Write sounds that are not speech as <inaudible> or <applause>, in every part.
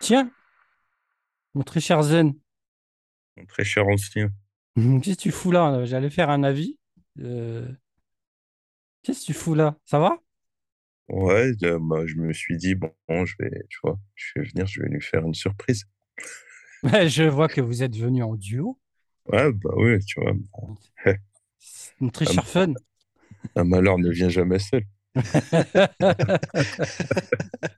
Tiens, mon très cher Zen, Mon très cher ancien. <laughs> qu'est-ce que tu fous là? J'allais faire un avis. Euh, qu'est-ce que tu fous là? Ça va? Ouais, euh, bah, je me suis dit, bon, je vais, tu vois, je vais venir, je vais lui faire une surprise. Je vois que vous êtes venus en duo. Ouais, bah oui, tu vois, Mon <laughs> très cher Fun. un malheur ne vient jamais seul. <laughs>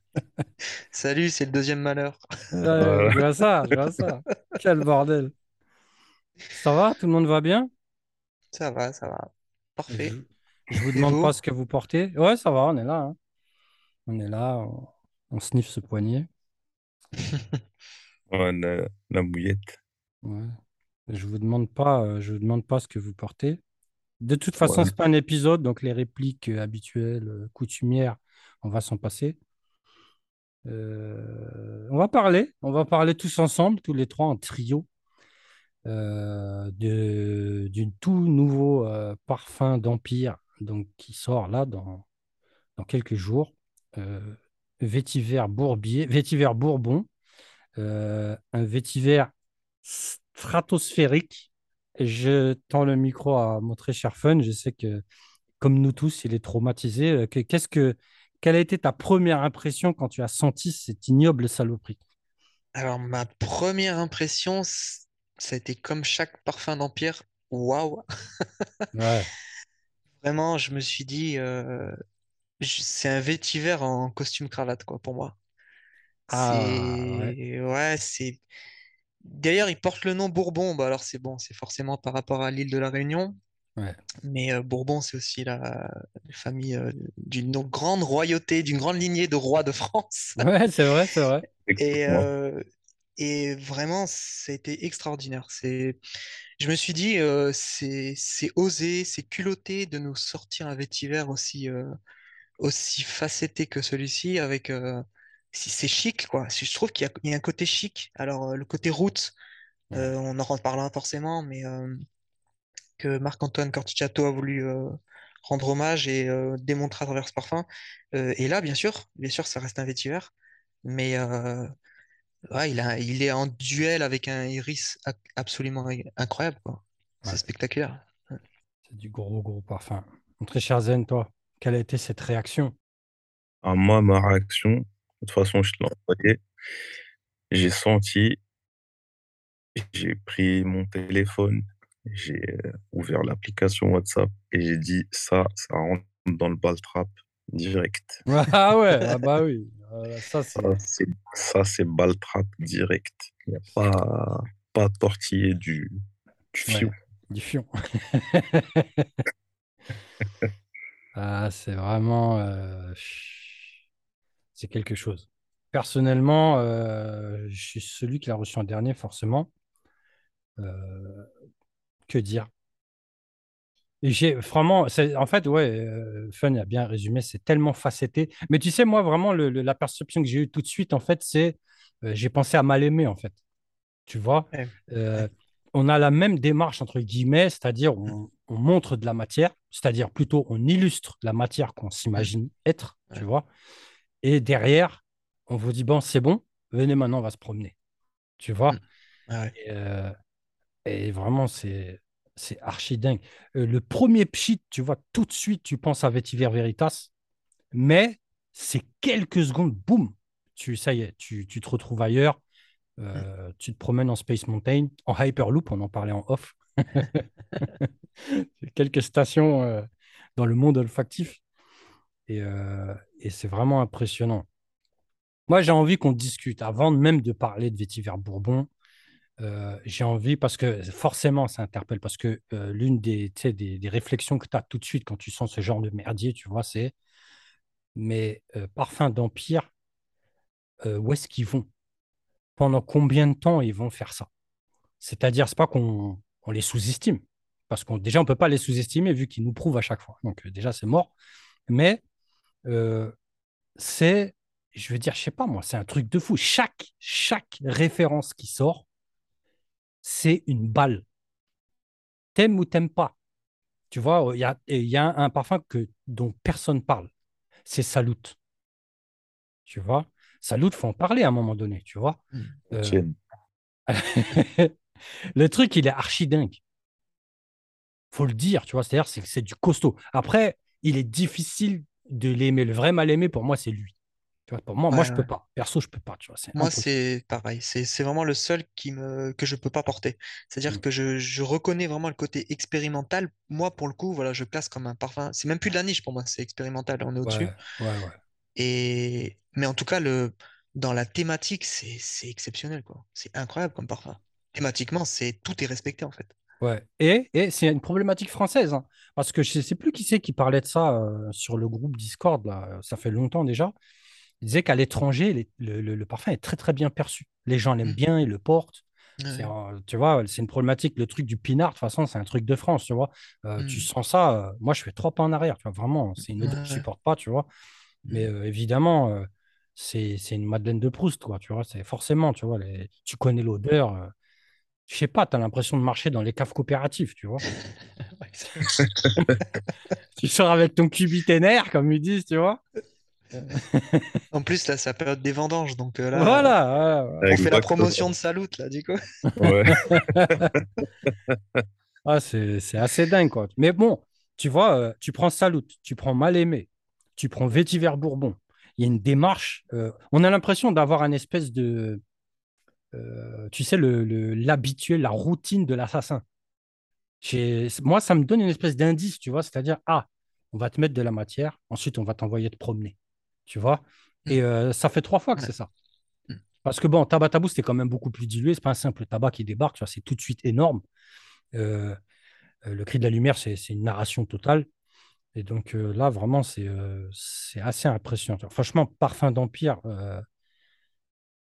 Salut, c'est le deuxième malheur. Ouais, je vois ça, je vois ça. Quel bordel. Ça va? Tout le monde va bien? Ça va, ça va. Parfait. je vous demande pas ce que vous portez. Ouais, ça va, on est là. hein. On est là, on, on sniffe ce poignet. <laughs> Ouais, la, la mouillette. Ouais. Je vous demande pas, euh, je vous demande pas ce que vous portez. De toute façon, Ouais, c'est pas un épisode, donc les répliques euh, habituelles, euh, coutumières, on va s'en passer. Euh, on va parler, on va parler tous ensemble, tous les trois en trio, euh, de, d'une tout nouveau euh, parfum d'Empire, donc qui sort là dans, dans quelques jours. Euh, vétiver Bourbier, vétiver Bourbon, un vétiver stratosphérique. Je tends le micro à mon très cher Fun. Je sais que comme nous tous, il est traumatisé. Que- Qu'est-ce que, quelle a été ta première impression quand tu as senti cette ignoble saloperie? Alors, ma première impression, ça a été comme chaque parfum d'Empire. Waouh! Ouais. <laughs> Vraiment, je me suis dit, euh, c'est un vétiver en costume cravate, quoi, pour moi. Ah, ouais. Ouais, c'est. D'ailleurs, il porte le nom Bourbon. Bah, alors, c'est bon, c'est forcément par rapport à l'île de la Réunion. Ouais. Mais euh, Bourbon, c'est aussi la, la famille euh, d'une grande royauté, d'une grande lignée de rois de France. <laughs> Ouais, c'est vrai, c'est vrai. Et, euh, et vraiment, c'était extraordinaire. C'est, je me suis dit, euh, c'est, c'est osé, c'est culotté de nous sortir un vétiver aussi, euh, aussi facetté que celui-ci, avec, euh, si c'est chic, quoi. Si Je trouve qu'il y a, il y a un côté chic. Alors, le côté route, Ouais. euh, on en reparlera forcément, mais euh, que Marc-Antoine Corticciatto a voulu euh, rendre hommage et euh, démontrer à travers ce parfum. Euh, et là, bien sûr, bien sûr, ça reste un vétiver, mais euh, Ouais, il a, il est en duel avec un Iris absolument incroyable, quoi. C'est Ouais. spectaculaire. C'est du gros, gros parfum. Mon très cher Zen, toi, quelle a été cette réaction? À moi, ma réaction, de toute façon, je te l'ai envoyé. J'ai senti, j'ai pris mon téléphone, j'ai euh, ouvert l'application WhatsApp et j'ai dit, ça, ça rentre dans le ball trap direct. <laughs> Ah ouais, ah bah oui. Euh, ça, c'est. ça, c'est ball trap direct. Il n'y a pas, pas tortiller du. Ouais, du fion. <laughs> Ah, c'est vraiment. euh, c'est quelque chose. Personnellement, euh, je suis celui qui l'a reçu en dernier, forcément. Euh, que dire? J'ai vraiment, en fait, ouais, euh, Fun a bien résumé, c'est tellement facetté. Mais tu sais, moi, vraiment, le- le- la perception que j'ai eue tout de suite, en fait, c'est, euh, j'ai pensé à mal aimer, en fait. Tu vois, Ouais, Euh, on a la même démarche, entre guillemets, c'est-à-dire on, on montre de la matière, c'est-à-dire plutôt on illustre la matière qu'on s'imagine être, tu vois. Et derrière, on vous dit, bon, c'est bon, venez maintenant, on va se promener, tu vois. ouais, ouais. Et, euh, et vraiment, c'est c'est archi dingue. Euh, le premier pchit, tu vois, tout de suite, tu penses à Vetiver Veritas, mais c'est quelques secondes, boum, tu, ça y est, tu, tu te retrouves ailleurs, Mm. euh, tu te promènes en Space Mountain, en Hyperloop, on en parlait en off, <laughs> <laughs> quelques stations euh, dans le monde olfactif, et, et c'est vraiment impressionnant. Moi, j'ai envie qu'on discute, avant même de parler de Vétiver Bourbon, Euh, j'ai envie, parce que forcément, ça interpelle, parce que euh, l'une des, des, des réflexions que tu as tout de suite quand tu sens ce genre de merdier, tu vois, c'est, mais euh, parfum d'Empire, euh, où est-ce qu'ils vont? Pendant combien de temps ils vont faire ça? C'est-à-dire, c'est pas qu'on on les sous-estime, parce qu'on déjà, on peut pas les sous-estimer vu qu'ils nous prouvent à chaque fois. Donc déjà, c'est mort. Mais c'est, je veux dire, je sais pas moi, c'est un truc de fou. Chaque, chaque référence qui sort, c'est une balle. T'aimes ou t'aimes pas? Tu vois, il y a, y a un parfum que, dont personne parle. C'est Salut. Tu vois? Salut, faut en parler à un moment donné, tu vois. Mm. Euh, <laughs> le truc, il est archi dingue. Faut le dire, tu vois. C'est-à-dire, c'est c'est du costaud. Après, il est difficile de l'aimer. Le vrai mal aimé, pour moi, c'est lui. Tu vois, pour moi, moi, Ouais, je peux pas. Perso, je peux pas, tu vois. Moi, c'est pareil. C'est vraiment le seul qui me, que je peux pas porter. C'est-à-dire Mm. que je, je reconnais vraiment le côté expérimental. Moi, pour le coup, voilà, je classe comme un parfum. C'est même plus de la niche pour moi, c'est expérimental. On est au-dessus. Ouais, ouais, ouais. Et... Mais en tout cas, le... dans la thématique, c'est exceptionnel. C'est incroyable comme parfum. Thématiquement, c'est tout est respecté, en fait. Ouais. Et, et c'est une problématique française, hein, parce que je ne sais plus qui c'est qui parlait de ça euh, sur le groupe Discord, là, ça fait longtemps déjà. Il disait qu'à l'étranger, les- le, le- le parfum est très très bien perçu. Les gens l'aiment Mm. bien, ils le portent. Tu vois, c'est une problématique. Le truc du pinard, de toute façon, c'est un truc de France, tu vois. Euh, tu Mm. sens ça, euh, moi je fais trois pas en arrière, tu vois, vraiment. C'est une odeur que je supporte pas, tu vois. Mais Mm. euh, évidemment, c'est, c'est une Madeleine de Proust, quoi, tu vois. C'est forcément, tu vois, les- tu connais l'odeur. je sais pas, tu as l'impression de marcher dans les caves coopératives, tu vois. <laughs> <laughs> Tu sors avec ton cubiténaire, comme ils disent, tu vois. En plus, là, c'est la période des vendanges, donc euh, là, Voilà, on fait la promotion de Salut, là, du coup. Ouais. <laughs> <laughs> Ah, c'est c'est assez dingue, quoi. Mais bon, tu vois, euh, tu prends Salut, tu prends Mal-Aimé, tu prends Vétiver Bourbon. Il y a une démarche. euh, on a l'impression d'avoir un espèce de. euh, tu sais, le, le- l'habituel, la routine de l'assassin. Moi, ça me donne une espèce d'indice, tu vois. C'est-à-dire, ah, on va te mettre de la matière, ensuite, on va t'envoyer te promener. Tu vois? Et euh, ça fait trois fois que c'est ça. Mm. Parce que bon, tabac tabou, c'était quand même beaucoup plus dilué. C'est pas un simple tabac qui débarque, tu vois, c'est tout de suite énorme. Euh, euh, le cri de la lumière, c'est une narration totale. Et donc euh, là, vraiment, c'est assez impressionnant. Franchement, Parfum d'Empire,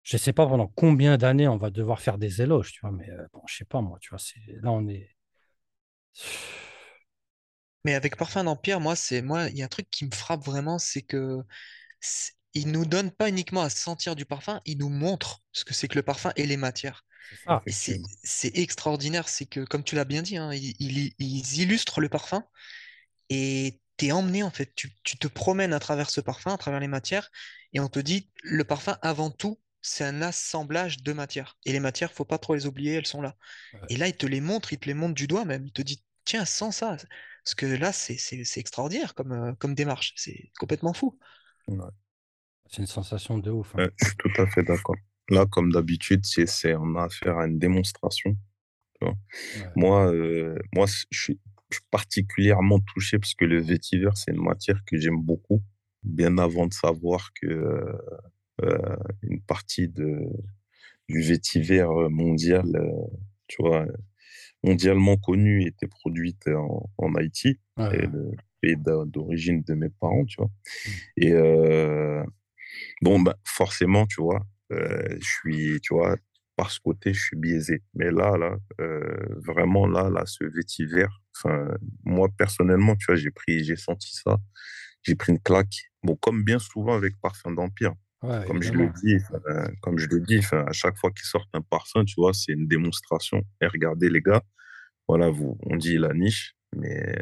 je ne sais pas pendant combien d'années on va devoir faire des éloges, tu vois, mais bon, je sais pas moi, tu vois, là on est. Mais avec Parfum d'Empire, moi, c'est moi, il y a un truc qui me frappe vraiment, c'est que il nous donne pas uniquement à sentir du parfum, il nous montre ce que c'est que le parfum et les matières. Et c'est extraordinaire, c'est que, comme tu l'as bien dit, hein, ils, illustrent le parfum et t'es emmené en fait. Tu, tu te promènes à travers ce parfum, à travers les matières, et on te dit le parfum, avant tout, c'est un assemblage de matières. Et les matières, faut pas trop les oublier, elles sont là. Ouais. Et là, il te les montre, il te les montre du doigt même. Il te dit, tiens, sens ça. Parce que là, c'est extraordinaire comme, euh, comme démarche. C'est complètement fou. Ouais. C'est une sensation de ouf. hein. Ouais, je suis tout à fait d'accord. Là, comme d'habitude, c'est, on a affaire à une démonstration. Ouais. Moi, euh, moi, je suis, je suis particulièrement touché parce que le vétiver, c'est une matière que j'aime beaucoup, bien avant de savoir que euh, euh, une partie de, du vétiver mondial, tu vois, mondialement connu, était produite en, en Haïti, Ouais, et ouais. le pays d'origine de mes parents, tu vois. Mm. Et euh, bon, bah, forcément, tu vois, euh, je suis, tu vois, par ce côté, je suis biaisé. Mais là, là, euh, vraiment, là, là, ce vétiver, enfin, moi, personnellement, tu vois, j'ai pris, j'ai senti ça, j'ai pris une claque. Bon, comme bien souvent avec Parfum d'Empire, Ouais, comme je le dis, comme je le dis, à chaque fois qu'ils sortent un parfum, tu vois, c'est une démonstration. Et regardez, les gars, voilà, vous, on dit la niche, mais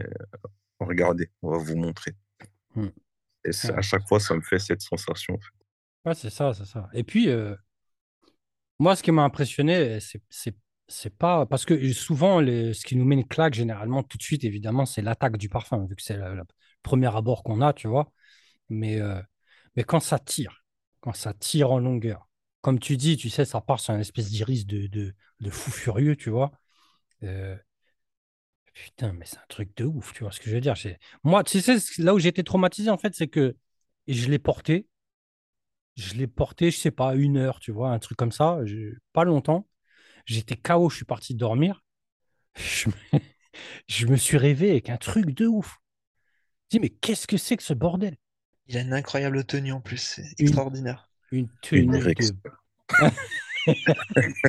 regardez, on va vous montrer. Mm. Et Ouais. à chaque fois, ça me fait cette sensation. en fait. Ouais, c'est ça, c'est ça. Et puis, euh, moi, ce qui m'a impressionné, c'est pas parce que souvent, les, ce qui nous met une claque généralement tout de suite, évidemment, c'est l'attaque du parfum, vu que c'est le, le premier abord qu'on a, tu vois. Mais, euh, mais quand ça tire, quand ça tire en longueur, comme tu dis, tu sais, ça part sur une espèce d'iris de, de, de fou furieux, tu vois. Euh, putain, mais c'est un truc de ouf, tu vois ce que je veux dire. Moi, tu sais, là où j'ai été traumatisé, en fait, c'est que je l'ai porté, je l'ai porté, je sais pas, une heure, tu vois, un truc comme ça, je- pas longtemps. J'étais KO, je suis parti dormir. <laughs> Je me, je me suis réveillé avec un truc de ouf. Je dis, mais qu'est-ce que c'est que ce bordel? Il a une incroyable tenue en plus. C'est Une, extraordinaire. une Une tenue de. <laughs> <laughs>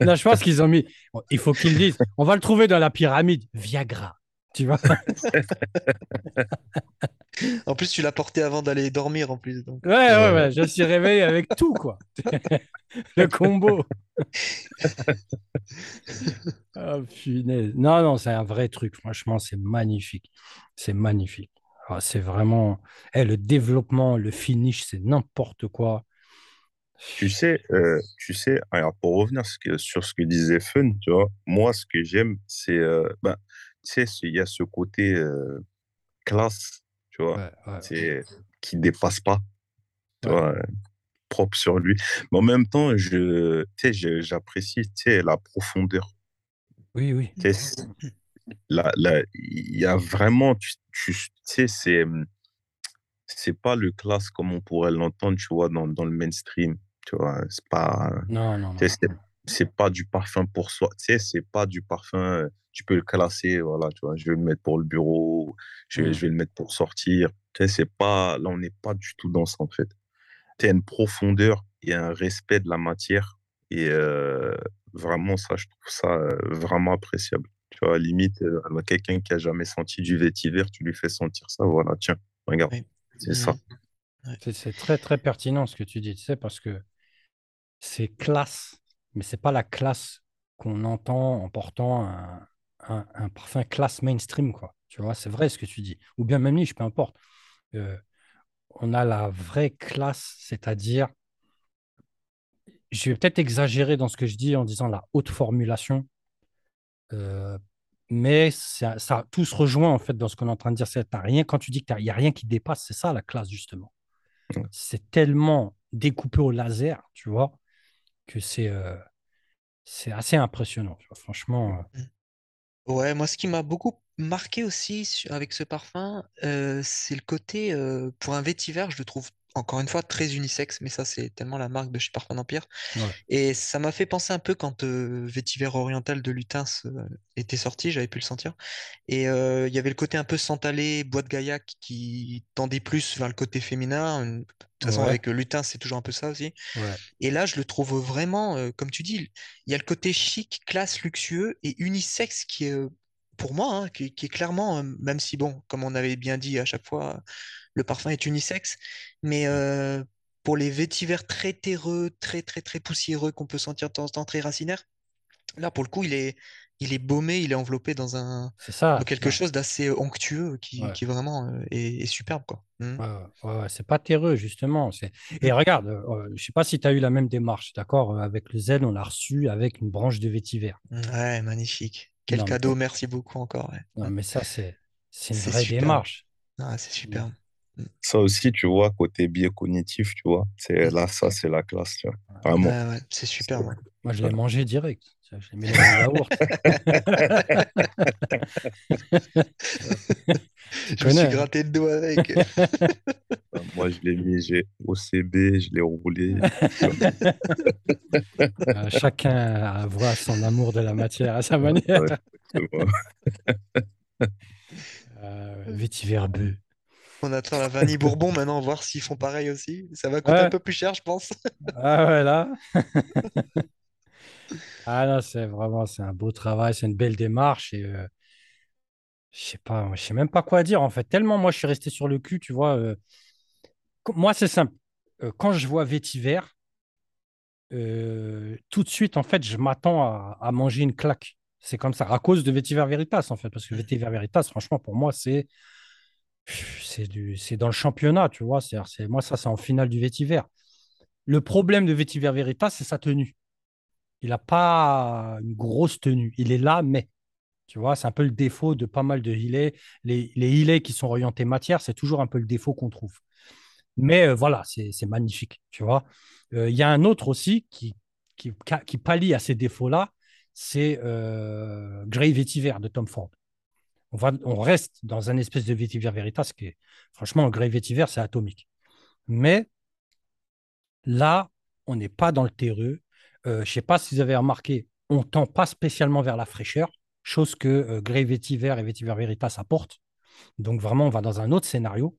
Non, je pense qu'ils ont mis. Il faut qu'ils disent. On va le trouver dans la pyramide. Viagra. Tu vois? <laughs> En plus, tu l'as porté avant d'aller dormir en plus. Donc. Ouais, ouais, Ouais. ouais. Je suis réveillé avec tout, quoi. <laughs> Le combo. Punaise. Non, non, c'est un vrai truc. Franchement, c'est magnifique. C'est magnifique. Ah, c'est vraiment. Eh, le développement, le finish, c'est n'importe quoi. Tu sais, euh, tu sais, alors pour revenir ce que- sur ce que disait Fun, tu vois, moi, ce que j'aime, c'est, euh, ben, tu sais, il y a ce côté euh, classe, tu vois, Ouais, ouais, c'est qui dépasse pas, tu ouais. vois, euh, propre sur lui. Mais en même temps, je, tu sais, j'apprécie, tu sais, la profondeur. Oui, oui. Tu sais, là, là, il y a vraiment, tu, tu, sais, c'est, c'est pas le classe comme on pourrait l'entendre, tu vois, dans, dans le mainstream, tu vois, c'est pas, Non, non, tu non. sais, c'est c'est pas du parfum pour soi, tu sais, c'est pas du parfum, tu peux le classer, voilà, tu vois, je vais le mettre pour le bureau, je vais, Hmm. je vais le mettre pour sortir, tu sais, c'est pas, là, on n'est pas du tout dans ça, en fait. Tu as une profondeur et un respect de la matière, et euh, vraiment, ça, je trouve ça euh, vraiment appréciable. Tu vois, limite, euh, quelqu'un qui a jamais senti du vétiver, tu lui fais sentir ça, voilà, tiens, regarde, Oui. c'est ça. C'est c'est très, très pertinent ce que tu dis, tu sais, parce que c'est classe, mais c'est pas la classe qu'on entend en portant un, un- un parfum classe mainstream, quoi. Tu vois, c'est vrai ce que tu dis. Ou bien même niche, peu importe. Euh, on a la vraie classe, c'est-à-dire, je vais peut-être exagérer dans ce que je dis en disant la haute formulation, euh, mais ça, ça tout se rejoint en fait dans ce qu'on est en train de dire. C'est rien quand tu dis qu'il n'y a rien qui dépasse, c'est ça la classe justement. C'est tellement découpé au laser, tu vois, que c'est assez impressionnant. Franchement, euh, Ouais, moi, ce qui m'a beaucoup marqué aussi avec ce parfum, c'est le côté, pour un vétiver, je le trouve encore une fois très unisexe, mais ça, c'est tellement la marque de chez Parfum d'Empire. ouais, Et ça m'a fait penser un peu quand euh, Vétiver Oriental de Lutens euh, était sorti, j'avais pu le sentir. Et euh, il y avait le côté un peu santalé, bois de Gaillac qui tendait plus vers le côté féminin. De toute façon, ouais, avec Lutens, c'est toujours un peu ça aussi. ouais, Et là, je le trouve vraiment, comme tu dis, il y a le côté chic, classe, luxueux et unisexe qui est, pour moi, hein, qui, qui est clairement, euh, même si, bon, comme on avait bien dit à chaque fois, le parfum est unisexe, mais euh, pour les vétivers très terreux, très, très, très poussiéreux qu'on peut sentir de temps en temps, très racinaires, là, pour le coup, il est, il est baumé, il est enveloppé dans un, dans quelque Ouais, chose d'assez onctueux qui, ouais, qui vraiment euh, est, est superbe, quoi. Ouais, ouais, c'est pas terreux, justement. Et regarde, euh, euh, je sais pas si tu as eu la même démarche, d'accord? Avec le Z, on l'a reçu avec une branche de vétiver. Ouais, magnifique. Quel Non, mais, cadeau, merci beaucoup encore. ouais. non, mais ça, c'est c'est une C'est vraie superbe. démarche. Ah, c'est superbe. Ça aussi, tu vois, côté biais cognitif, tu vois, c'est Mm. là, ça, c'est la classe, tu vois, vraiment. Ouais, ouais, c'est superbe. ouais. Moi, je l'ai mangé direct. Ça, Je dans <laughs> <laughs> me suis gratté le dos avec. Euh, <laughs> Moi, je l'ai mis, j'ai OCB, je l'ai roulé. Euh, chacun voit son amour de la matière à sa manière. Euh, vétiver bœuf. On attend la vanille Bourbon maintenant, voir s'ils font pareil aussi. Ça va coûter un peu plus cher, je pense. ah ouais, là. Ah non, c'est vraiment, un beau travail, c'est une belle démarche et euh, je sais sais même pas quoi dire en fait. Tellement moi, je suis resté sur le cul, tu vois. euh, moi, c'est simple. Euh, quand je vois vétiver, tout de suite, en fait, je m'attends à, manger une claque. C'est comme ça, à cause de Vétiver Veritas, en fait. Parce que Vétiver Veritas, franchement, pour moi, c'est dans le championnat, tu vois. C'est, moi, ça, c'est en finale du Vétiver. Le problème de Vétiver Veritas, c'est sa tenue. Il n'a pas une grosse tenue. Il est là, mais, tu vois, c'est un peu le défaut de pas mal de Healey. Les, les Healey qui sont orientés matière, c'est toujours un peu le défaut qu'on trouve. Mais euh, voilà, c'est magnifique, tu vois. Euh, Il y a un autre aussi qui, qui, à ces défauts-là, c'est euh, Grey Vetiver de Tom Ford. On reste dans un espèce de Vetiver Veritas qui est, franchement, Grey Vetiver, c'est atomique. Mais là, on n'est pas dans le terreux. Euh, je ne sais pas si vous avez remarqué, on tend pas spécialement vers la fraîcheur, chose que euh, Grey Vetiver et Vetiver Veritas apportent. Donc vraiment, on va dans un autre scénario.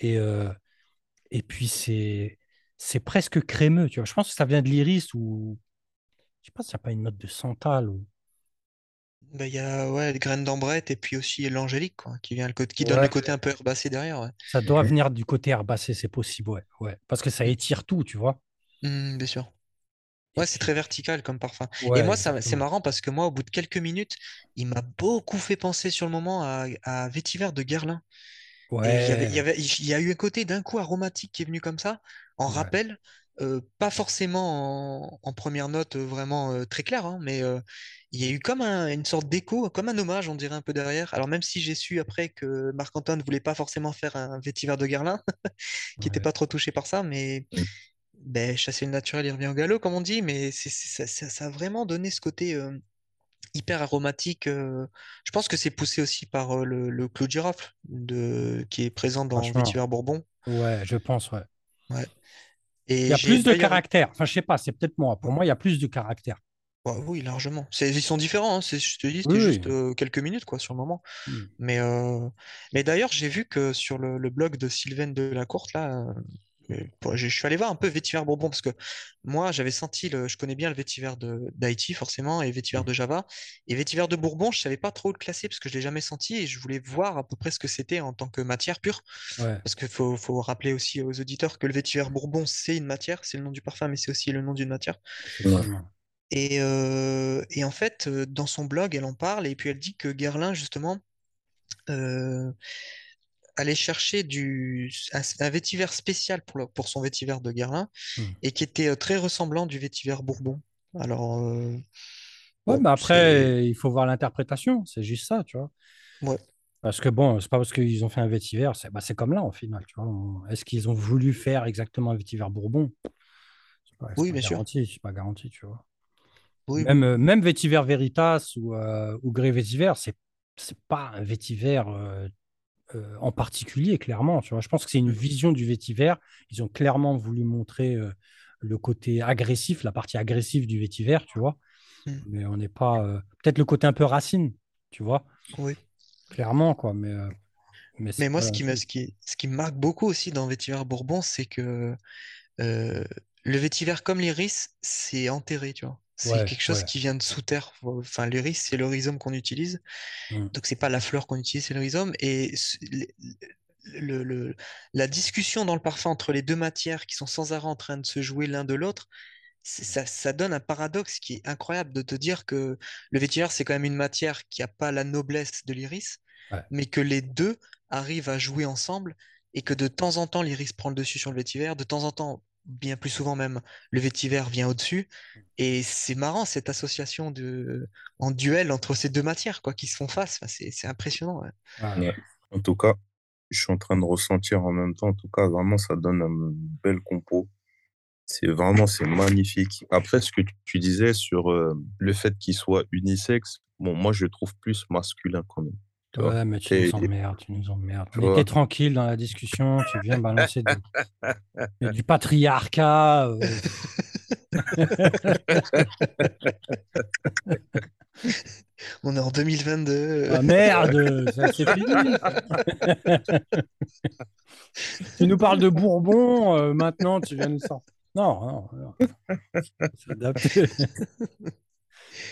Et, euh, et puis, c'est c'est presque crémeux. Tu vois. Je pense que ça vient de l'iris ou. Je sais pas s'il n'y a pas une note de santal. Ou... Bah, Il y a ouais, les graines d'ambrette et puis aussi l'angélique, quoi, qui vient le côté, qui donne le côté un peu herbacé derrière. Ouais. ça doit venir du côté herbacé, c'est possible. Ouais, ouais. Parce que ça étire tout, tu vois. Hmm, bien sûr. Ouais, c'est très vertical comme parfum. Et moi, ça, c'est marrant parce que moi, au bout de quelques minutes, il m'a beaucoup fait penser sur le moment à, à Vétiver de Guerlain. Il y avait, il y Ouais, avait, il y a eu un côté d'un coup aromatique qui est venu comme ça, en ouais, rappel, euh, pas forcément en, en première note euh, vraiment euh, très claire, hein, mais euh, il y a eu comme un- une sorte d'écho, comme un hommage, on dirait un peu derrière. Alors même si j'ai su après que Marc-Antoine voulait pas forcément faire un vétiver de Guerlain, <laughs> qui était ouais. pas trop touché par ça, mais ben, chasser le naturel, il revient au galop, comme on dit, mais ça, ça- ça a vraiment donné ce côté euh, hyper aromatique. euh, Je pense que c'est poussé aussi par euh, le, le clou de girofle de... qui est présent dans Vétiver Bourbon. ouais, je pense, ouais. Ouais. Il y a plus de caractère. Enfin, je sais pas, c'est peut-être moi. Pour moi, il y a plus de caractère. Ouais, oui, largement. Ils sont différents, hein, c'est- Je te dis, Oui, c'était juste oui. quelques minutes, quoi, sur le moment. Hmm. Mais, mais d'ailleurs, j'ai vu que sur le, le blog de Sylvain Delacourte, là, je suis allé voir un peu Vétiver Bourbon, parce que moi, j'avais senti, le, je connais bien le vétiver de d'Haïti, forcément, et vétiver de Java. Et vétiver de Bourbon, je savais pas trop le classer, parce que je l'ai jamais senti, et je voulais voir à peu près ce que c'était en tant que matière pure. Ouais, Parce qu'il faut, faut rappeler aussi aux auditeurs que le vétiver Bourbon, c'est une matière, c'est le nom du parfum, mais c'est aussi le nom d'une matière. Ouais. Et, euh, et en fait, euh, dans son blog, elle en parle et puis elle dit que Guerlain, justement, euh, allait chercher du, un, vétiver spécial pour, le- pour son vétiver de Guerlain Hmm. et qui était euh, très ressemblant du vétiver Bourbon. Alors, euh, Ouais, bon, mais après, il faut voir l'interprétation. C'est juste ça, tu vois. Ouais. Parce que bon, c'est pas parce qu'ils ont fait un vétiver, c'est bah, comme là, au final, tu vois. Est-ce qu'ils ont voulu faire exactement un vétiver Bourbon? Pas, Oui, bien sûr. garanti, c'est pas garanti, tu vois. Oui, Même, oui. même vétiver Veritas ou, euh, ou Grey Vétiver, c'est c'est pas un vétiver euh, euh, en particulier, clairement. Tu vois. Je pense que c'est une Mm, vision du vétiver. Ils ont clairement voulu montrer euh, le côté agressif, la partie agressive du vétiver, tu vois. mm, Mais on n'est pas. euh, Peut-être le côté un peu racine, tu vois, oui. clairement, quoi. Mais, mais moi, pas ce qui me, ce qui, ce qui me marque beaucoup aussi dans Vétiver Bourbon, c'est que le vétiver comme l'iris, c'est enterré, tu vois. C'est Ouais, quelque chose ouais. qui vient de sous terre. Enfin, l'iris, c'est le rhizome qu'on utilise. Mm. Donc, c'est pas la fleur qu'on utilise, c'est le rhizome. Et le- le- la discussion dans le parfum entre les deux matières qui sont sans arrêt en train de se jouer l'un de l'autre, ça, ça donne un paradoxe qui est incroyable de te dire que le vétiver, c'est quand même une matière qui n'a pas la noblesse de l'iris, Ouais. mais que les deux arrivent à jouer ensemble et que de temps en temps, l'iris prend le dessus sur le vétiver, de temps en temps, bien plus souvent même, le vétiver vient au-dessus. Et c'est marrant cette association de, en duel entre ces deux matières quoi, qui se font face. Enfin, c'est c'est impressionnant. ouais. Ouais. Ouais. En tout cas, je suis en train de ressentir en même temps. En tout cas, vraiment, ça donne une belle compo. C'est vraiment, c'est magnifique. Après, ce que tu disais sur euh, le fait qu'il soit unisexe, bon, moi, je le trouve plus masculin quand même. Tu vois. Ouais, mais tu nous emmerdes, tu nous emmerdes. tu vois. tranquille dans la discussion, tu viens balancer du, <laughs> du patriarcat. euh, <laughs> On est en 2022. Ah merde, c'est fini. <laughs> Tu nous parles de Bourbon, euh, maintenant tu viens nous sortir. Non, non, non. C'est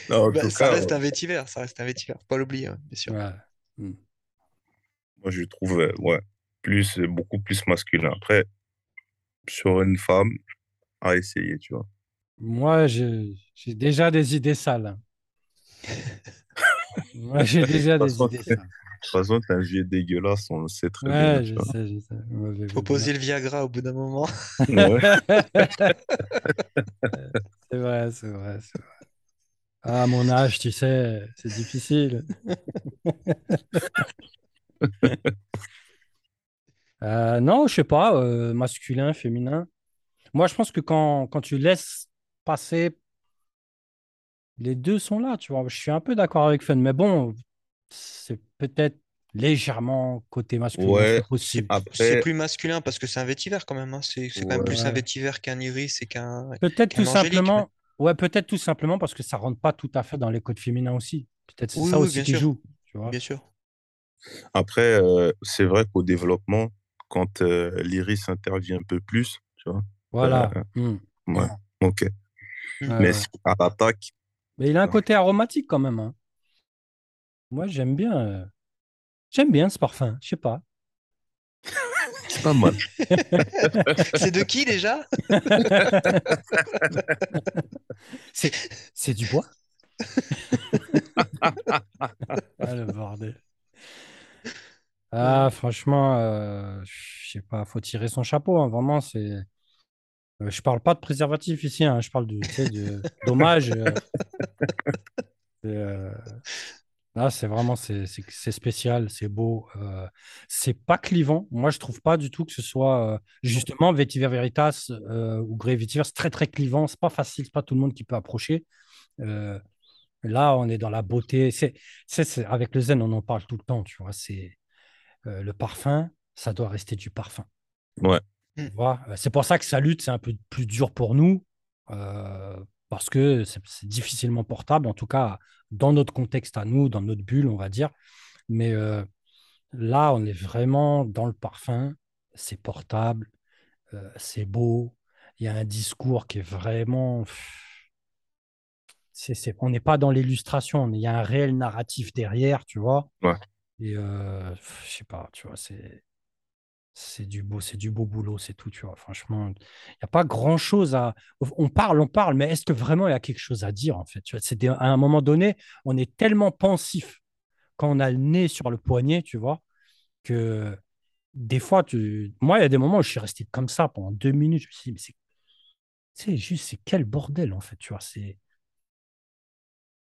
Bah, ça cas, reste un vétiver, ça reste un vétiver. Faut pas l'oublier, hein, bien sûr. Ouais. Mm. moi, je trouve, euh, ouais, plus, beaucoup plus masculin. Après, sur une femme, à essayer, tu vois. Moi, j'ai déjà des idées sales. <laughs> Moi, j'ai déjà De des façon, idées de sales. toute façon, t'es un vieux dégueulasse, on le sait très bien, Ouais, tu je vois. sais, je sais. Mauvais Faut bébé. poser le Viagra au bout d'un moment. Ouais. <laughs> C'est vrai, c'est vrai, c'est vrai. Ah, à mon âge, tu sais, c'est difficile. <laughs> Euh, non, je sais pas, euh, masculin, féminin. Moi, je pense que quand, quand tu laisses passer, les deux sont là, tu vois. Je suis un peu d'accord avec Fun, mais bon, c'est peut-être légèrement côté masculin, Ouais, c'est possible. C'est après, plus masculin parce que c'est un vétiver quand même. hein. C'est quand même plus un vétiver qu'un iris et qu'un Peut-être tout mais- simplement, ouais, peut-être tout simplement parce que ça rentre pas tout à fait dans les codes féminins aussi. Peut-être c'est Oui, ça oui, aussi qui sûr. joue, tu vois. Bien sûr. après euh, c'est vrai qu'au développement, quand euh, l'iris intervient un peu plus, tu vois, Voilà. euh, Hmm. ouais, ok. Mm. Ouais, Mais à l'attaque, Mais il a un côté aromatique quand même. hein. Moi, j'aime bien. euh, J'aime bien ce parfum. Je sais pas. <laughs> c'est pas mal. <laughs> C'est de qui déjà? c'est c'est du bois? ah le bordel. Ah, franchement, euh, je sais pas, faut tirer son chapeau. hein, vraiment, c'est. euh, je parle pas de préservatif ici. hein, je parle de, tu sais, de dommage. euh, euh, <laughs> ah, c'est vraiment, c'est c'est- c'est spécial, c'est beau. euh, c'est pas clivant. Moi, je trouve pas du tout que ce soit euh, justement Vetiver Veritas euh, ou Grey Vetiver. C'est très très clivant. C'est pas facile. C'est pas tout le monde qui peut approcher. Euh, là, on est dans la beauté. C'est, c'est, c'est- avec le zen, on en parle tout le temps. Tu vois, c'est euh, le parfum. Ça doit rester du parfum. Ouais, Mm. Tu vois, c'est pour ça que ça lutte, c'est un peu plus dur pour nous, euh, parce que c'est c'est difficilement portable, en tout cas dans notre contexte à nous, dans notre bulle, on va dire. Mais euh, là, on est vraiment dans le parfum, c'est portable, euh, c'est beau, il y a un discours qui est vraiment... on n'est pas dans l'illustration, il y a un réel narratif derrière, tu vois. ouais. Et euh, je sais pas, tu vois, c'est... C'est du beau, c'est du beau boulot, c'est tout, tu vois. Franchement, il n'y a pas grand-chose à. On parle, on parle, mais est-ce que vraiment il y a quelque chose à dire, en fait? Tu vois, c'est à un moment donné, on est tellement pensif quand on a le nez sur le poignet, tu vois, que des fois, tu... moi, il y a des moments où je suis resté comme ça pendant deux minutes. Je me suis dit, mais c'est c'est juste, c'est quel bordel, en fait, tu vois? C'est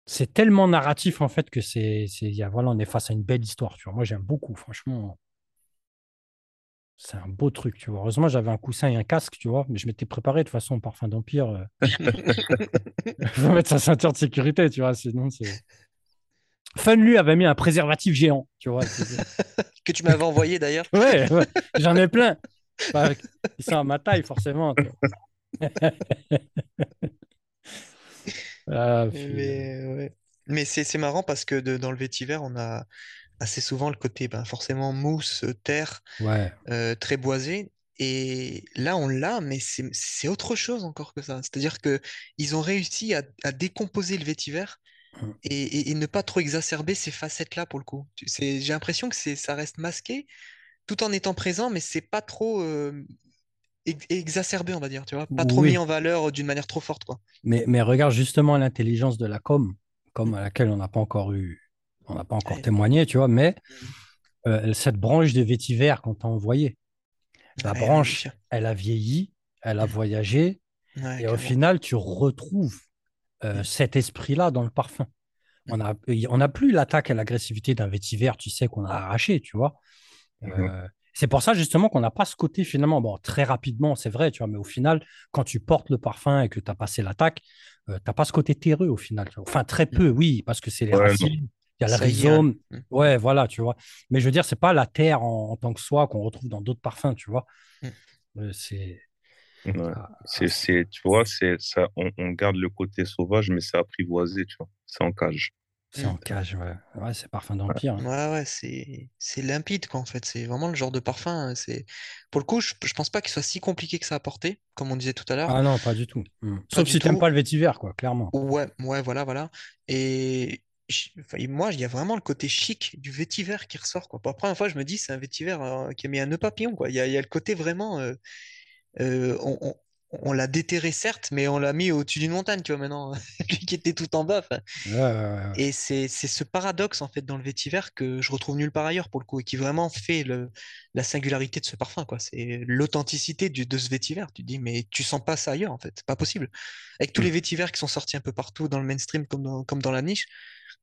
c'est tellement narratif, en fait, que c'est, c'est, voilà, on est face à une belle histoire, tu vois? Moi, j'aime beaucoup, franchement. C'est un beau truc, tu vois. Heureusement, j'avais un coussin et un casque, tu vois, mais je m'étais préparé de toute façon, parfum d'Empire. euh, Il <laughs> <laughs> faut mettre sa ceinture de sécurité, tu vois, sinon c'est. Fun, lui, avait mis un préservatif géant, tu vois. <laughs> Que tu m'avais envoyé d'ailleurs. Ouais, ouais, j'en ai plein. Bah, ils sont à ma taille, forcément. Ah, Mais, ouais. Mais c'est c'est marrant parce que de- dans le vétiver, on a assez souvent le côté ben, forcément mousse, terre, ouais, euh, très boisé. Et là, on l'a, mais c'est autre chose encore que ça. C'est-à-dire que ils ont réussi à, à décomposer le vétiver et, et- et ne pas trop exacerber ces facettes-là pour le coup. J'ai l'impression que c'est ça reste masqué tout en étant présent, mais c'est pas trop euh, ex- exacerbé, on va dire, tu vois, pas trop mis en valeur d'une manière trop forte, quoi. mais, mais regarde justement l'intelligence de la com, comme à laquelle on n'a pas encore eu, on n'a pas encore Ouais, témoigné, tu vois, mais euh, cette branche de vétiver qu'on t'a envoyée, la ouais, branche, elle a vieilli, elle a voyagé, et au final, tu retrouves euh, cet esprit-là dans le parfum. On a, on n'a plus l'attaque et l'agressivité d'un vétiver, tu sais, qu'on a arraché, tu vois. Euh, c'est pour ça, justement, qu'on n'a pas ce côté, finalement, bon, très rapidement, c'est vrai, tu vois, mais au final, quand tu portes le parfum et que tu as passé l'attaque, euh, tu n'as pas ce côté terreux, au final. Enfin, très peu, oui, parce que c'est les Ouais, racines, il y a le Ça y est, ouais. rhizome. Ouais, voilà, tu vois. Mais je veux dire, c'est pas la terre en, en tant que soi qu'on retrouve dans d'autres parfums, tu vois. Euh, c'est. Ouais. ah, C'est, tu vois, c'est ça, on, on garde le côté sauvage, mais c'est apprivoisé, tu vois. C'est en cage. c'est en cage, ouais. Ouais, c'est parfum d'Empire. hein. Ouais, ouais, c'est c'est limpide, quoi, en fait. C'est vraiment le genre de parfum. euh, C'est pour le coup, je, je pense pas qu'il soit si compliqué que ça à porter, comme on disait tout à l'heure. Ah non, pas du tout. Pas Sauf du si t'aimes tout. pas le vétiver, quoi, clairement. Ouais, ouais, voilà, voilà. Et enfin, moi, il y a vraiment le côté chic du vétiver qui ressort, quoi. Pour la première fois, je me dis, c'est un vétiver euh, qui a mis un nœud papillon, quoi. Il y a, il y a le côté vraiment. euh, euh, on on- on l'a déterré, certes, mais on l'a mis au-dessus d'une montagne, tu vois, maintenant. <laughs> Lui qui était tout en bas. enfin. Ouais, ouais, ouais, ouais. Et c'est ce paradoxe, en fait, dans le vétiver que je retrouve nulle part ailleurs, pour le coup, et qui vraiment fait le, la singularité de ce parfum, quoi. C'est l'authenticité de ce vétiver. Tu te dis, mais tu sens pas ça ailleurs, en fait. C'est pas possible. Avec tous Hmm. les vétivers qui sont sortis un peu partout dans le mainstream comme dans, comme dans la niche,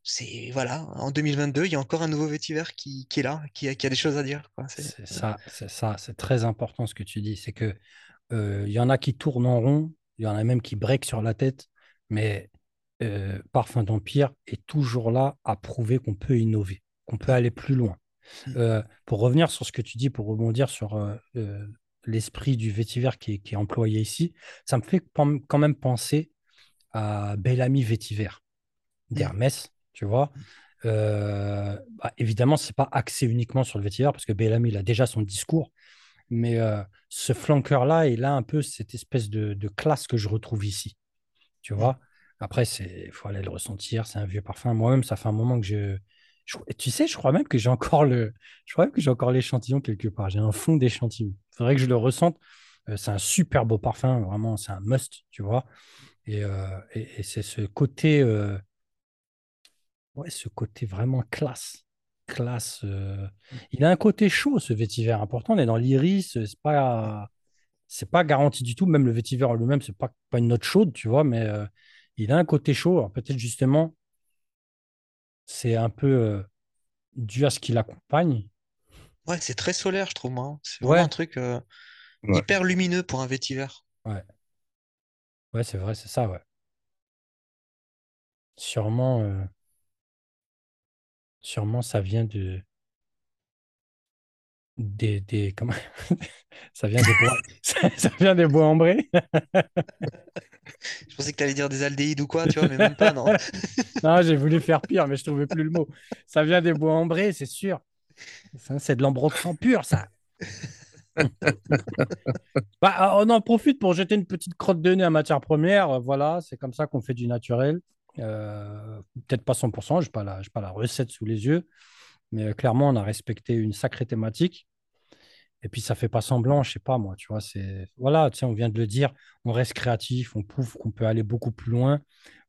c'est, voilà, en 2022, il y a encore un nouveau vétiver qui, qui est là, qui a, qui a des choses à dire. C'est, ça, c'est ça, c'est très important ce que tu dis. C'est que euh, il y en a qui tournent en rond, il y en a même qui break sur la tête, mais euh, Parfum d'Empire est toujours là à prouver qu'on peut innover, qu'on peut aller plus loin. Euh, pour revenir sur ce que tu dis, pour rebondir sur l'esprit du vétiver qui est, qui est employé ici, ça me fait quand même penser à Bellamy Vétiver Mm. d'Hermès, tu vois. Euh, bah, évidemment, c'est pas axé uniquement sur le vétiver parce que Bellamy il a déjà son discours, mais euh, ce flanqueur-là, il a un peu cette espèce de, classe que je retrouve ici, tu vois. Après, il faut aller le ressentir, c'est un vieux parfum. Moi-même, ça fait un moment que je, Tu sais, je crois même que j'ai encore le, je crois que j'ai encore l'échantillon quelque part. J'ai un fond d'échantillon. Il faudrait que je le ressente. Euh, c'est un super beau parfum, vraiment, c'est un must, tu vois. Et, c'est ce côté, ouais, ce côté vraiment classe classe. euh, Il a un côté chaud, ce vétiver important. On est dans l'iris, euh, c'est pas, c'est pas garanti du tout. Même le vétiver en lui-même, c'est pas, pas une note chaude, tu vois, mais euh, il a un côté chaud. Alors peut-être justement, c'est un peu euh, dû à ce qui l'accompagne. Ouais, c'est très solaire, je trouve, moi. hein. C'est vraiment Ouais, un truc euh, Ouais. hyper lumineux pour un vétiver. ouais, ouais, c'est vrai, c'est ça, ouais. Sûrement, euh, sûrement, ça vient de, des, des, comment, <laughs> ça vient des bois, <laughs> ça, ça vient des bois ambrés? <laughs> Je pensais que tu allais dire des aldéhydes ou quoi, tu vois, mais même pas, non. Non, j'ai voulu faire pire, mais je trouvais plus le mot. Ça vient des bois ambrés, c'est sûr. Ça, c'est de l'ambroxan pur, ça. Bah, on en profite pour jeter une petite crotte de nez à matière première. Voilà, c'est comme ça qu'on fait du naturel. Euh, peut-être pas 100%, je n'ai pas, la- recette sous les yeux, mais euh, clairement, on a respecté une sacrée thématique. Et puis, ça fait pas semblant, je sais pas moi, tu vois. C'est voilà, tu sais, on vient de le dire, on reste créatif, on prouve qu'on peut aller beaucoup plus loin.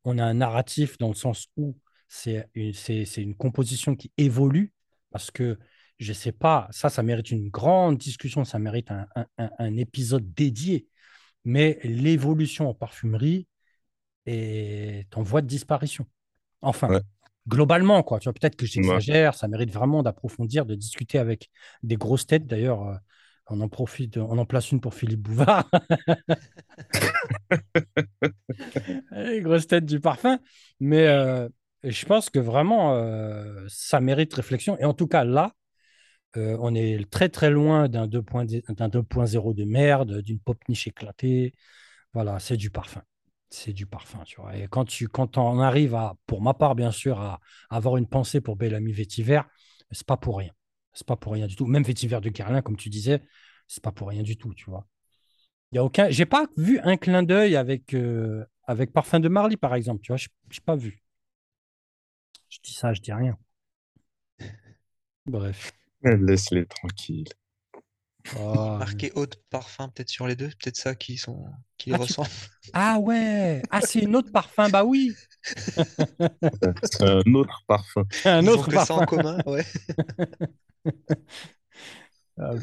On a un narratif dans le sens où c'est une, composition qui évolue parce que je sais pas, ça, ça mérite une grande discussion, ça mérite un épisode dédié. Mais l'évolution en parfumerie est en voie de disparition. Enfin, Ouais. globalement, quoi. Tu vois, peut-être que Ouais. j'exagère, ça mérite vraiment d'approfondir, de discuter avec des grosses têtes. D'ailleurs, euh, on en profite, on en place une pour Philippe Bouvard, <laughs> les grosses têtes du parfum. Mais euh, je pense que vraiment, euh, ça mérite réflexion. Et en tout cas, là, euh, on est très très loin d'un 2.0 d'un 2.0 de merde, d'une pop niche éclatée. Voilà, c'est du parfum. C'est du parfum, tu vois. Et quand, tu, quand on arrive à, pour ma part, bien sûr, à, avoir une pensée pour Bellamy Vétiver, c'est pas pour rien. C'est pas pour rien du tout. Même Vétiver de Guerlain, comme tu disais, c'est pas pour rien du tout, tu vois. Il y a aucun. J'ai pas vu un clin d'œil avec, euh, avec Parfum de Marly, par exemple, tu vois. Je n'ai pas vu. Je dis ça, je dis rien. <laughs> Bref. Laisse-les tranquilles. Oh, Marqué haut de parfum, peut-être sur les deux, peut-être ça qui sont qui les Ah, tu- ressemblent. <laughs> Ah ouais, ah c'est une autre parfum, bah oui, C'est <laughs> un autre parfum. un Ils ont autre que ça en parfum. commun, ouais. <laughs> Ah.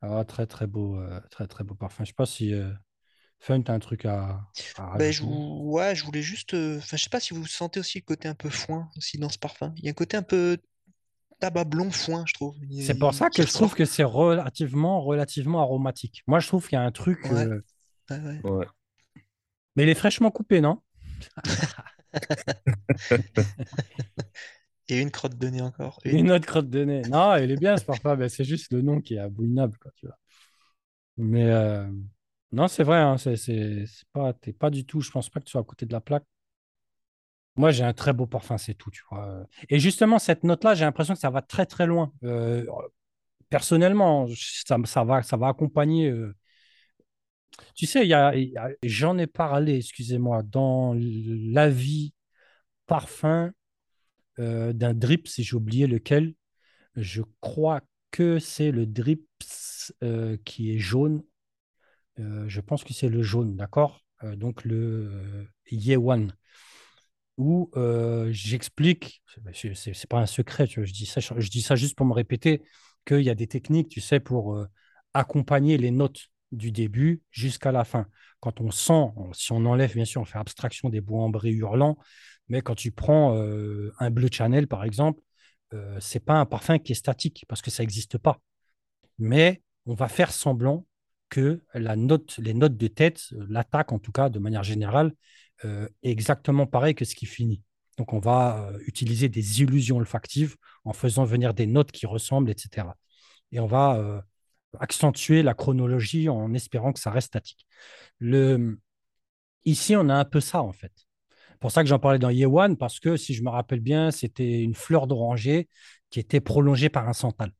Ah, très très beau, euh, très très beau parfum. Je sais pas si euh, Fun, t'as un truc à, à Ben, je, ouais, je voulais juste. euh, Enfin, je sais pas si vous sentez aussi le côté un peu foin aussi dans ce parfum. Il y a un côté un peu tabac blond foin, je trouve. C'est pour ça que je trouve que c'est relativement, relativement aromatique. Moi, je trouve qu'il y a un truc, Ouais. euh, Ouais, ouais. Ouais. mais il est fraîchement coupé, non? <laughs> Et une crotte de nez encore. Une. Une autre crotte de nez. Non, il est bien ce parfum, c'est juste le nom qui est abominable, quoi, tu vois. Mais euh, non, c'est vrai, hein, c'est pas, t'es pas du tout, je pense pas que tu sois à côté de la plaque. Moi, j'ai un très beau parfum, c'est tout, tu vois. Et justement, cette note-là, j'ai l'impression que ça va très, très loin. Euh, personnellement, ça, va, ça va accompagner. euh, Tu sais, j'en ai parlé, excusez-moi, dans l'avis parfum euh, d'un drip, si j'ai oublié lequel. Je crois que c'est le drips euh, qui est jaune. Je pense que c'est le jaune, d'accord? Donc le Yewan, où j'explique, c'est c'est- c'est pas un secret, je dis ça, je dis ça juste pour me répéter, qu'il y a des techniques, tu sais, pour accompagner les notes du début jusqu'à la fin. Quand on sent, si on enlève, bien sûr, on fait abstraction des bois ambrés hurlants, mais quand tu prends un bleu Chanel, par exemple, c'est pas un parfum qui est statique parce que ça n'existe pas. Mais on va faire semblant que la note, les notes de tête, euh, l'attaque en tout cas de manière générale, euh, exactement pareil que ce qui finit. Donc on va euh, utiliser des illusions olfactives en faisant venir des notes qui ressemblent, etc. Et on va euh, accentuer la chronologie en espérant que ça reste statique. Ici, on a un peu ça en fait. Pour ça que j'en parlais dans Yewan, parce que si je me rappelle bien, c'était une fleur d'oranger qui était prolongée par un santal.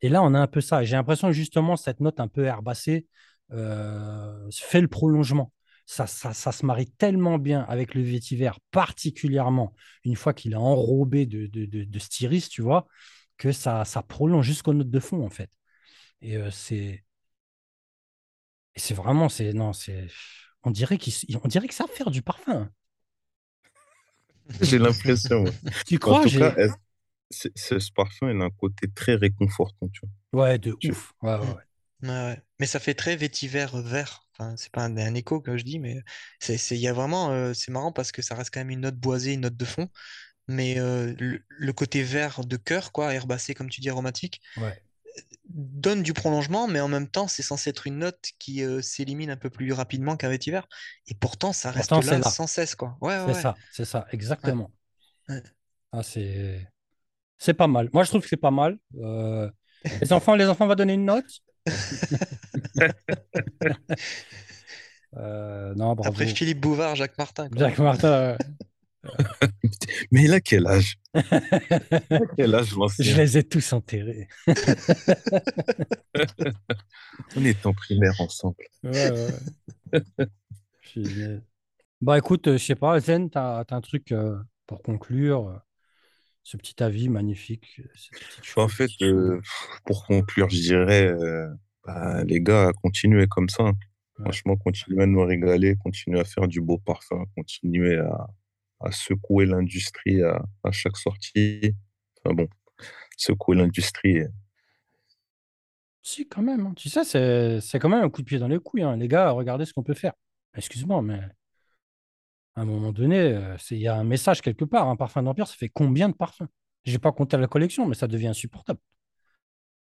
Et là, on a un peu ça. J'ai l'impression que justement, cette note un peu herbacée fait le prolongement. Ça, ça, ça se marie tellement bien avec le vétiver, particulièrement une fois qu'il est enrobé de, de, de, de styris, tu vois, que ça, ça prolonge jusqu'aux notes de fond, en fait. Et euh, c'est et c'est vraiment, c'est non, c'est on dirait on dirait que ça savent faire du parfum. J'ai l'impression. ouais. <laughs> Tu En crois tout cas, c'est- ce parfum, il a un côté très réconfortant, tu vois. Ouais, de Tu- ouf. Ouais, ouais. Ouais. Ouais, ouais. Mais ça fait très vétiver vert. Enfin, c'est pas un, un écho que je dis, mais c'est, c'est, il y a vraiment, euh, c'est marrant parce que ça reste quand même une note boisée, une note de fond. Mais euh, le, le côté vert de cœur, quoi, herbacé, comme tu dis, aromatique, Ouais. donne du prolongement, mais en même temps, c'est censé être une note qui euh, s'élimine un peu plus rapidement qu'un vétiver. Et pourtant, ça reste Pourtant, là là. sans cesse, quoi. Ouais, C'est ça, c'est ça, exactement. Ah, c'est c'est pas mal. Moi, je trouve que c'est pas mal. Euh, Les enfants, les enfants, on va donner une note. <laughs> Euh, non, Après. Philippe Bouvard, Jacques Martin, quoi. Jacques Martin. euh, <laughs> Mais il a quel âge? <laughs> A quel âge, Je les ai tous enterrés. On est en primaire ensemble. Ouais. Bah écoute, euh, je sais pas, Zen, t'as, t'as un truc euh, pour conclure, euh, ce petit avis magnifique, En fait, euh, pour conclure, je dirais, euh, bah, les gars, continuez comme ça. Ouais. Franchement, continuez à nous régaler, continuez à faire du beau parfum, continuez à, à secouer l'industrie à, à chaque sortie. Enfin bon, secouer l'industrie. Si, quand même. hein. Tu sais, c'est, c'est quand même un coup de pied dans les couilles. hein. Les gars, regardez ce qu'on peut faire. Excuse-moi, mais à un moment donné, euh, il y a un message quelque part. Un parfum d'Empire, ça fait combien de parfums? J'ai pas compté la collection, mais ça devient insupportable.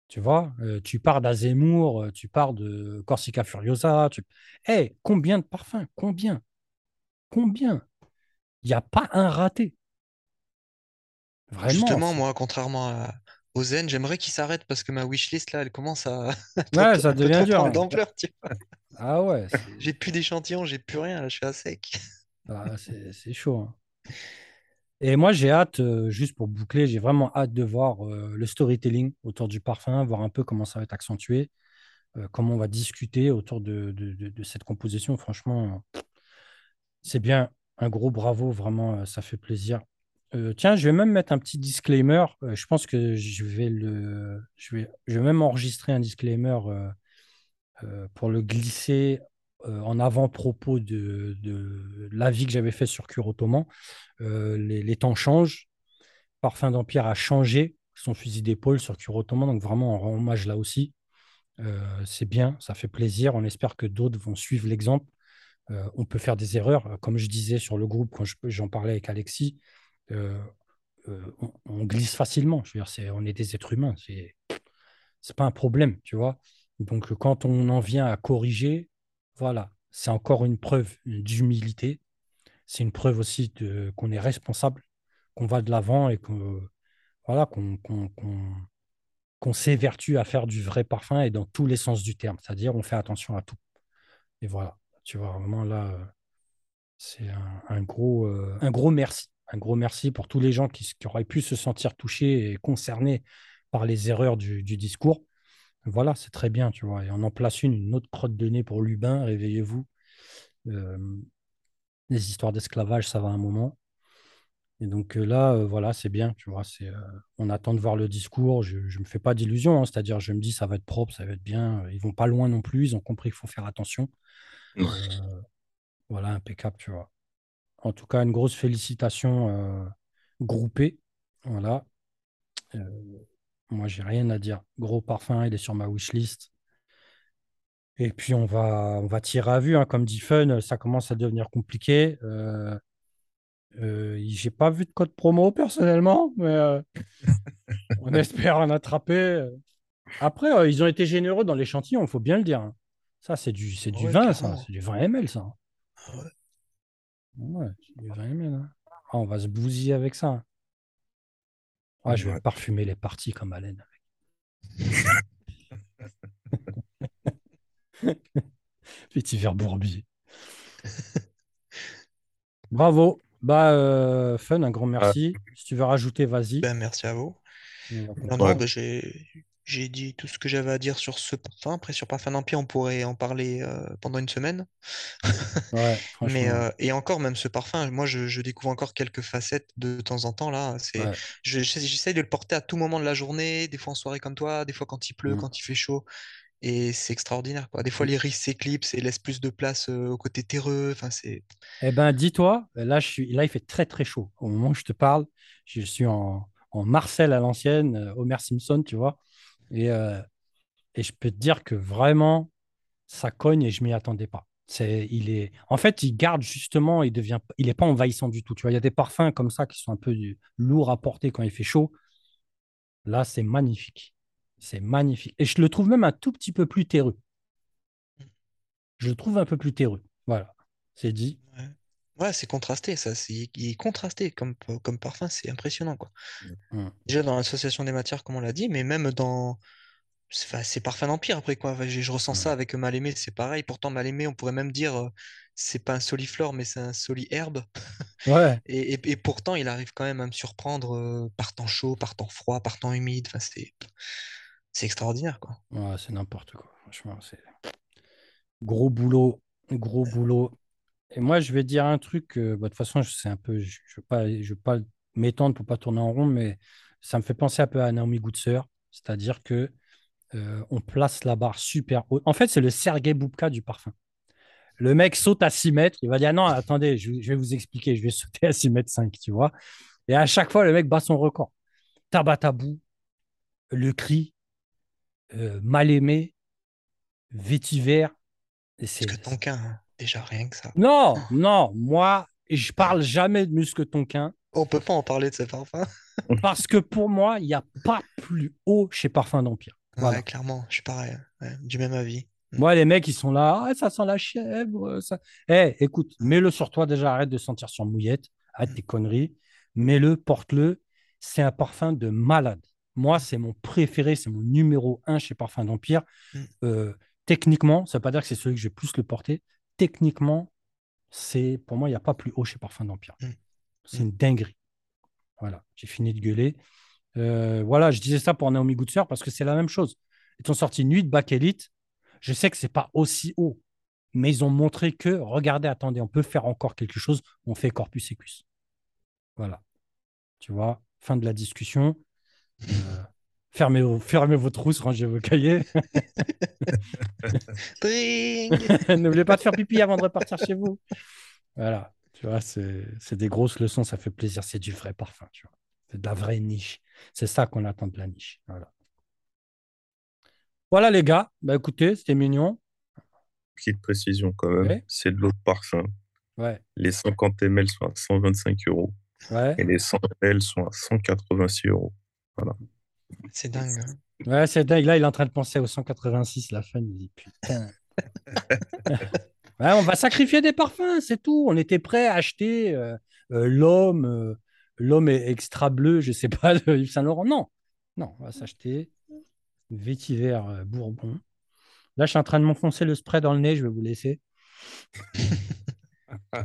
Tu vois, Euh, tu pars d'Azemmour, euh, tu pars de Corsica Furiosa. Tu... Eh, combien de parfums? Combien? Combien? Il n'y a pas un raté. Vraiment. Justement, moi, contrairement à, au Zen, j'aimerais qu'il s'arrête parce que ma wishlist, là, elle commence à <laughs> Ouais, ça <laughs> devient dur, hein. d'ampleur, tu vois. Ah ouais, J'ai plus d'échantillons, j'ai plus rien, là, je suis à sec. Ah, c'est- chaud. hein. Et moi, j'ai hâte, euh, juste pour boucler, j'ai vraiment hâte de voir euh, le storytelling autour du parfum, voir un peu comment ça va être accentué, euh, comment on va discuter autour de, cette composition. Franchement, c'est bien. Un gros bravo, vraiment, ça fait plaisir. Tiens, je vais même mettre un petit disclaimer. Je pense que je vais le, je vais, même enregistrer un disclaimer pour le glisser euh, en avant-propos de, l'avis que j'avais fait sur Cure Ottoman. Euh, les, temps changent. Parfum d'Empire a changé son fusil d'épaule sur Cure Ottoman, donc vraiment on rend hommage là aussi. Euh, c'est bien, ça fait plaisir. On espère que d'autres vont suivre l'exemple. On peut faire des erreurs, comme je disais sur le groupe quand je- j'en parlais avec Alexis. on, glisse facilement. On est des êtres humains. C'est, c'est pas un problème, tu vois. Donc, quand on en vient à corriger, voilà, c'est encore une preuve d'humilité. C'est une preuve aussi qu'on est responsable, qu'on va de l'avant et qu'on, s'évertue à faire du vrai parfum et dans tous les sens du terme. C'est-à-dire, on fait attention à tout. Et voilà, tu vois, vraiment là, c'est un, gros, euh, un gros merci. Un gros merci pour tous les gens qui, auraient pu se sentir touchés et concernés par les erreurs du discours. Voilà, c'est très bien, tu vois. Et on en place une, une autre crotte de nez pour Lubin, réveillez-vous. Euh, les histoires d'esclavage, ça va un moment. Et donc là, euh, voilà, c'est bien, tu vois. C'est, euh, on attend de voir le discours. Je ne me fais pas d'illusions, hein, c'est-à-dire, je me dis, ça va être propre, ça va être bien. Ils vont pas loin non plus. Ils ont compris qu'il faut faire attention. Ouais. Voilà, impeccable, tu vois. En tout cas, une grosse félicitation groupée. Voilà. Moi, j'ai rien à dire. Gros parfum, il est sur ma wishlist. Et puis, on va, on va tirer à vue. hein. Comme dit Fun, ça commence à devenir compliqué. Euh, euh, j'ai pas vu de code promo personnellement, mais euh, on espère en attraper. Après, euh, ils ont été généreux dans l'échantillon, il faut bien le dire. hein. Ça, c'est du, c'est du Ouais, vin, ça. C'est du 20 ml, ça. Ouais. Ouais, c'est du 20 ml. hein. Ah, on va se bousiller avec ça. Ah, je vais Ouais. parfumer les parties comme Alain. <laughs> Petit verre bourbier. <laughs> Bravo. Bah, euh, Fun, un grand merci. Si tu veux rajouter, vas-y. Ben, merci à vous. Non, ben, j'ai j'ai dit tout ce que j'avais à dire sur ce parfum. Après, sur Parfum d'Empire, on pourrait en parler euh, pendant une semaine. <laughs> Ouais, Mais, euh, et encore, même ce parfum, moi, je, je découvre encore quelques facettes de temps en temps. Là, c'est, Ouais. je- j'essa- j'essaye de le porter à tout moment de la journée, des fois en soirée comme toi, des fois quand il pleut, Mm. quand il fait chaud. Et c'est extraordinaire, quoi. Des fois, Mm. l'iris s'éclipse et laisse plus de place euh, au côté terreux. Enfin, c'est... Eh ben, dis-toi, là, je suis, là, il fait très, très chaud. Au moment où je te parle, je suis en, en Marcel à l'ancienne, euh, Homer Simpson, tu vois. Et, euh, et je peux te dire que vraiment, ça cogne et je m'y attendais pas. C'est, il est, en fait, il garde justement, il devient, il pas envahissant du tout. Il y a des parfums comme ça qui sont un peu lourds à porter quand il fait chaud. Là, c'est magnifique. C'est magnifique. Et je le trouve même un tout petit peu plus terreux. Je le trouve un peu plus terreux. Voilà, c'est dit. Ouais, c'est contrasté, ça. C'est, il est contrasté comme, comme parfum, c'est impressionnant, quoi. Mm. Déjà dans l'association des matières, comme on l'a dit, mais même dans. C'est enfin, c'est parfum d'empire après, quoi. Enfin, je, je ressens ça avec mal aimé, c'est pareil. Pourtant, mal aimé, on pourrait même dire, euh, c'est pas un soliflore, mais c'est un soli-herbe. Ouais, <laughs> Et, et- et pourtant, il arrive quand même à me surprendre euh, par temps chaud, par temps froid, par temps humide. Enfin, c'est, c'est extraordinaire, quoi. ouais, c'est n'importe quoi. Franchement, c'est gros boulot, gros boulot. Et moi, je vais dire un truc. euh, bah, de toute façon, je- c'est un peu, je ne veux pas, je veux pas m'étendre pour pas tourner en rond, mais ça me fait penser un peu à Naomi Goodsir. C'est-à-dire que euh, on place la barre super haut. En fait, c'est le Sergei Boubka du parfum. Le mec saute à 6 mètres. Il va dire non, attendez, je, je vais vous expliquer. Je vais <laughs> sauter à 6 mètres 5, tu vois. Et à chaque fois, le mec bat son record. Tabatabou, le cri, euh, mal aimé, vétiver. C'est- que Tonkin, hein, déjà rien que ça. Non, non, moi, je parle jamais de muscle tonquin On peut pas en parler de ces parfums. <laughs> parce que pour moi, il n'y a pas plus haut chez Parfum d'Empire. Voilà. Ouais, clairement, je suis pareil. ouais, du même avis. Moi, les mecs, ils sont là, ah, ça sent la chèvre. Ça... Eh, écoute, mets-le sur toi déjà, arrête de sentir sur mouillette, arrête tes conneries, mets-le, porte-le. C'est un parfum de malade. Moi, c'est mon préféré, c'est mon numéro un chez Parfum d'Empire. Mm. Euh, techniquement, ça ne veut pas dire que c'est celui que je vais plus le porter. Techniquement, c'est pour moi, il n'y a pas plus haut chez Parfum d'Empire. Mm. C'est une dinguerie. Voilà, j'ai fini de gueuler. Euh, voilà, je disais ça pour Naomi Goodsir parce que c'est la même chose. Ils ont sorti Nuit de Bac Elite. Je sais que c'est pas aussi haut, mais ils ont montré que, regardez, attendez, on peut faire encore quelque chose. On fait Corpus Ecus. Voilà. Tu vois, fin de la discussion. Euh, fermez, vos- fermez vos trousses, rangez vos cahiers. <laughs> Dring <laughs> N'oubliez pas de faire pipi avant de repartir chez vous. Voilà. Tu vois, c'est c'est des grosses leçons, ça fait plaisir. C'est du vrai parfum, tu vois. C'est de la vraie niche. C'est ça qu'on attend de la niche. Voilà. Voilà, les gars. Bah, écoutez, c'était mignon. Petite précision quand même, Ouais. c'est de l'eau de parfum. Ouais. Les 50 ml sont à 125 euros Ouais. et les 100 ml sont à 186 euros. C'est dingue. hein. Ouais, c'est dingue. Là, il est en train de penser au 186, la fin. Il dit putain. <laughs> Ouais, on va sacrifier des parfums, c'est tout. On était prêt à acheter euh, euh, l'homme, euh, l'homme est extra bleu, je sais pas, <laughs> de Yves Saint Laurent. Non, non, on va s'acheter vétiver euh, Bourbon. Là, je suis en train de m'enfoncer le spray dans le nez, je vais vous laisser. <laughs>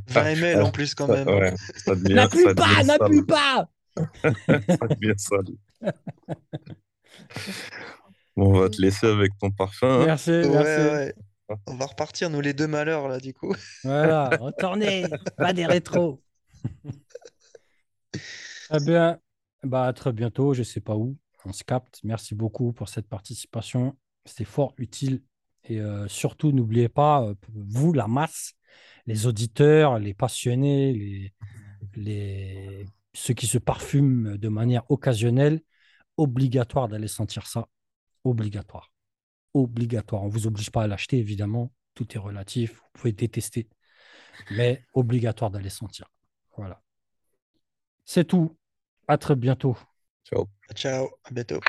20 ml en plus quand même. Ouais, ça devient, N'appuie ça pas, n'appuie pas. Ça devient sale. Bon, on va te laisser avec ton parfum. hein. Merci, Ouais, merci. ouais. On va repartir, nous les deux malheurs, là, du coup. Voilà, <laughs> retournez, pas des rétros. Très bien. Bah, à très bientôt, je ne sais pas où. On se capte. Merci beaucoup pour cette participation. C'était fort utile. Et euh, surtout, n'oubliez pas, euh, pour vous, la masse, les auditeurs, les passionnés, les, les... ceux qui se parfument de manière occasionnelle, obligatoire d'aller sentir ça. Obligatoire. Obligatoire. On ne vous oblige pas à l'acheter, évidemment. Tout est relatif. Vous pouvez détester. Mais obligatoire d'aller sentir. Voilà. C'est tout. À très bientôt. Ciao. Ciao, à bientôt.